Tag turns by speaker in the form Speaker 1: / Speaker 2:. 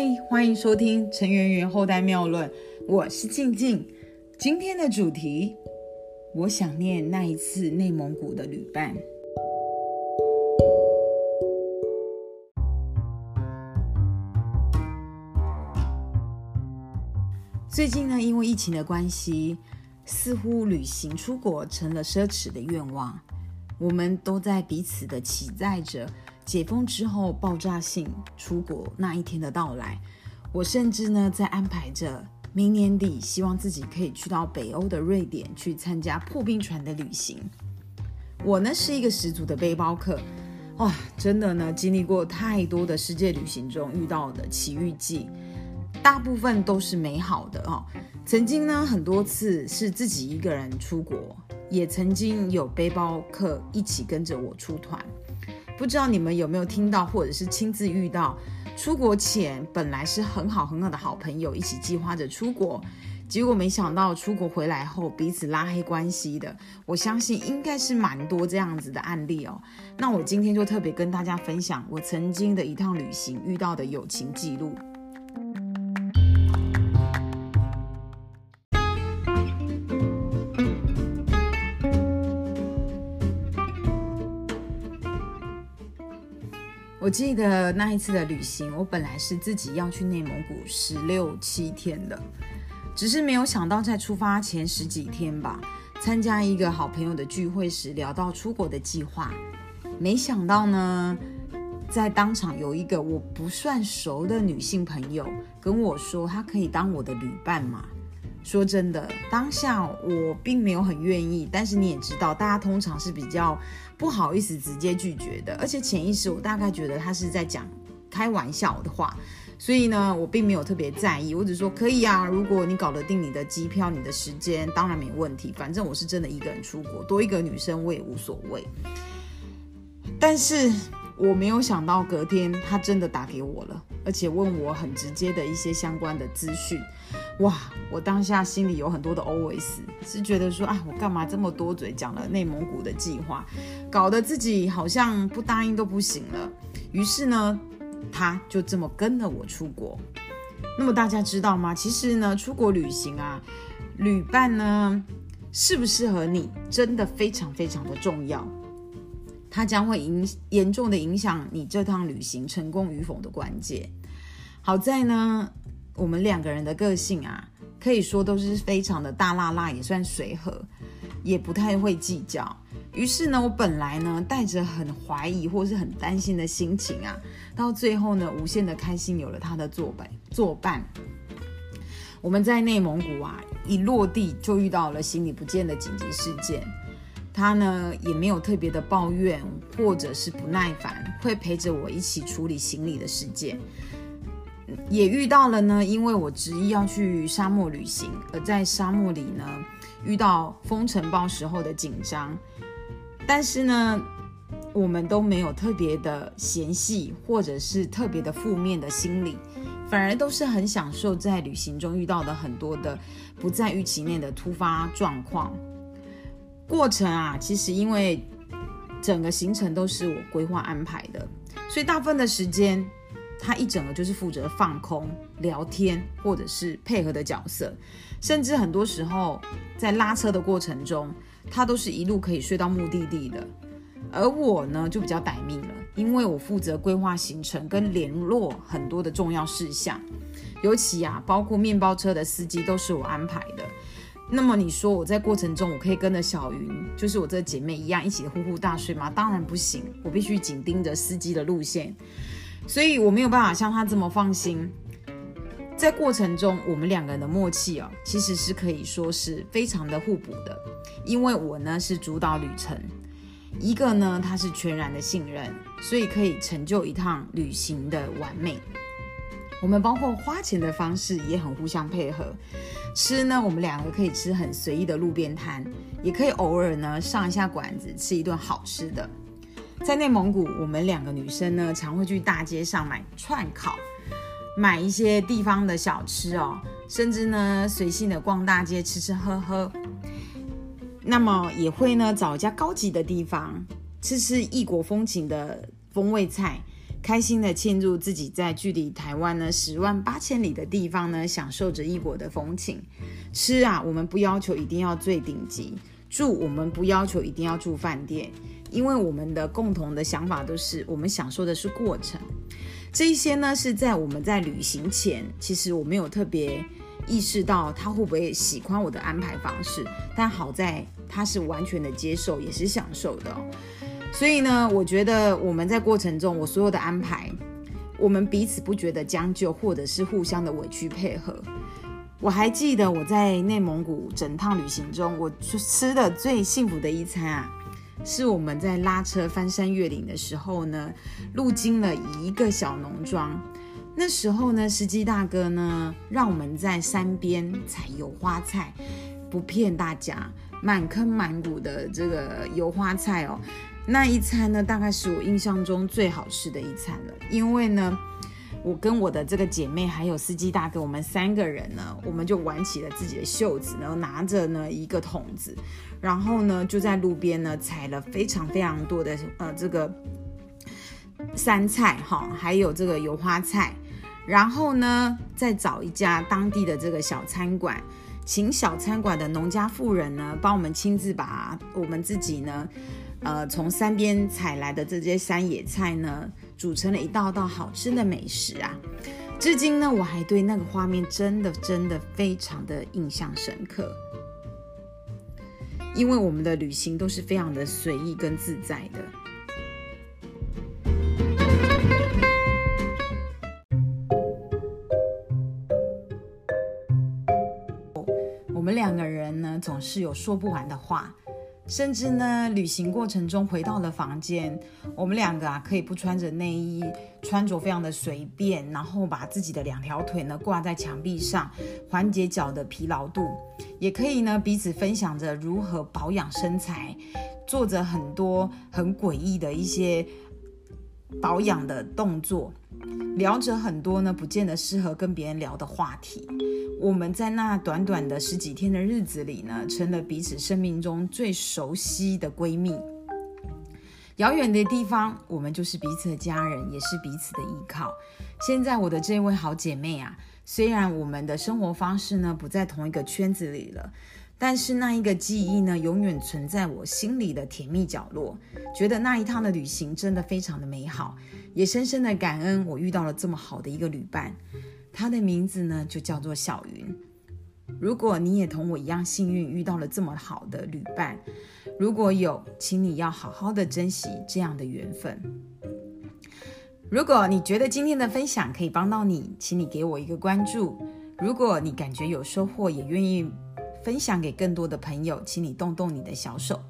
Speaker 1: 嗨，欢迎收听陈圆圆后代妙论，我是静静。今天的主题，我想念那一次内蒙古的旅伴。最近呢，因为疫情的关系，似乎旅行出国成了奢侈的愿望。我们都在彼此的期待着解封之后爆炸性出国那一天的到来。我甚至呢在安排着明年底，希望自己可以去到北欧的瑞典去参加破冰船的旅行。我呢是一个十足的背包客，哇，真的呢经历过太多的世界旅行中遇到的奇遇记，大部分都是美好的哦。曾经呢很多次是自己一个人出国。也曾经有背包客一起跟着我出团，不知道你们有没有听到，或者是亲自遇到，出国前本来是很好很好的好朋友，一起计划着出国，结果没想到出国回来后彼此拉黑关系的，我相信应该是蛮多这样子的案例哦。那我今天就特别跟大家分享我曾经的一趟旅行遇到的友情记录。记得那一次的旅行，我本来是自己要去内蒙古十六七天的，只是没有想到在出发前十几天吧，参加一个好朋友的聚会时聊到出国的计划，没想到呢，在当场有一个我不算熟的女性朋友跟我说，她可以当我的旅伴嘛。说真的，当下我并没有很愿意，但是你也知道，大家通常是比较不好意思直接拒绝的，而且潜意识我大概觉得他是在讲开玩笑的话，所以呢，我并没有特别在意，我只说可以啊，如果你搞得定你的机票、你的时间，当然没问题，反正我是真的一个人出国，多一个女生我也无所谓。但是我没有想到隔天他真的打给我了，而且问我很直接的一些相关的资讯。哇！我当下心里有很多的 OS，是觉得说，啊，我干嘛这么多嘴讲了内蒙古的计划，搞得自己好像不答应都不行了。于是呢，他就这么跟了我出国。那么大家知道吗？其实呢，出国旅行啊，旅伴呢，适不适合你，真的非常非常的重要。它将会影严重的影响你这趟旅行成功与否的关键。好在呢。我们两个人的个性啊，可以说都是非常的大辣辣，也算随和，也不太会计较。于是呢，我本来呢带着很怀疑或是很担心的心情啊，到最后呢，无限的开心，有了他的作伴作伴。我们在内蒙古啊，一落地就遇到了行李不见的紧急事件。他呢也没有特别的抱怨或者是不耐烦，会陪着我一起处理行李的事件。也遇到了呢，因为我执意要去沙漠旅行，而在沙漠里呢遇到风尘暴时候的紧张，但是呢，我们都没有特别的嫌隙，或者是特别的负面的心理，反而都是很享受在旅行中遇到的很多的不在预期内的突发状况。过程啊，其实因为整个行程都是我规划安排的，所以大部分的时间。他一整个就是负责放空、聊天，或者是配合的角色，甚至很多时候在拉车的过程中，他都是一路可以睡到目的地的。而我呢，就比较歹命了，因为我负责规划行程跟联络很多的重要事项，尤其啊，包括面包车的司机都是我安排的。那么你说我在过程中，我可以跟着小云，就是我这姐妹一样，一起呼呼大睡吗？当然不行，我必须紧盯着司机的路线。所以我没有办法像他这么放心，在过程中，我们两个人的默契哦，其实是可以说是非常的互补的。因为我呢是主导旅程，一个呢他是全然的信任，所以可以成就一趟旅行的完美。我们包括花钱的方式也很互相配合，吃呢我们两个可以吃很随意的路边摊，也可以偶尔呢上一下馆子吃一顿好吃的。在内蒙古，我们两个女生呢，常会去大街上买串烤，买一些地方的小吃哦，甚至呢，随性的逛大街吃吃喝喝。那么也会呢，找一家高级的地方，吃吃异国风情的风味菜，开心的庆祝自己在距离台湾呢十万八千里的地方呢，享受着异国的风情。吃啊，我们不要求一定要最顶级；住，我们不要求一定要住饭店，因为我们的共同的想法都是，我们享受的是过程。这一些呢，是在我们在旅行前，其实我没有特别意识到他会不会喜欢我的安排方式，但好在他是完全的接受，也是享受的。所以呢，我觉得我们在过程中，我所有的安排，我们彼此不觉得将就，或者是互相的委屈配合。我还记得我在内蒙古整趟旅行中，我吃的最幸福的一餐啊，是我们在拉车翻山越岭的时候呢，路经了一个小农庄。那时候呢，司机大哥呢，让我们在山边采油花菜，不骗大家，满坑满谷的这个油花菜哦。那一餐呢，大概是我印象中最好吃的一餐了。因为呢，我跟我的这个姐妹还有司机大哥，我们三个人呢，我们就挽起了自己的袖子，然后拿着呢一个桶子，然后呢就在路边呢采了非常非常多的呃这个山菜哈，还有这个油花菜，然后呢再找一家当地的这个小餐馆，请小餐馆的农家妇人呢帮我们亲自把我们自己呢。呃，从山边采来的这些山野菜呢，煮成了一道道好吃的美食啊！至今呢，我还对那个画面真的真的非常的印象深刻。因为我们的旅行都是非常的随意跟自在的。说不完的话。甚至呢，旅行过程中回到了房间，我们两个啊可以不穿着内衣，穿着非常的随便，然后把自己的两条腿呢挂在墙壁上，缓解脚的疲劳度，也可以呢彼此分享着如何保养身材，做着很多很诡异的一些保养的动作，聊着很多呢不见得适合跟别人聊的话题。我们在那短短的十几天的日子里呢，成了彼此生命中最熟悉的闺蜜。遥远的地方，我们就是彼此的家人，也是彼此的依靠。现在我的这位好姐妹啊，虽然我们的生活方式呢不在同一个圈子里了，但是那一个记忆呢，永远存在我心里的甜蜜角落。觉得那一趟的旅行真的非常的美好，也深深的感恩我遇到了这么好的一个旅伴。他的名字呢，就叫做小云。如果你也同我一样幸运，遇到了这么好的旅伴，如果有，请你要好好的珍惜这样的缘分。如果你觉得今天的分享可以帮到你，请你给我一个关注。如果你感觉有收获，也愿意分享给更多的朋友，请你动动你的小手。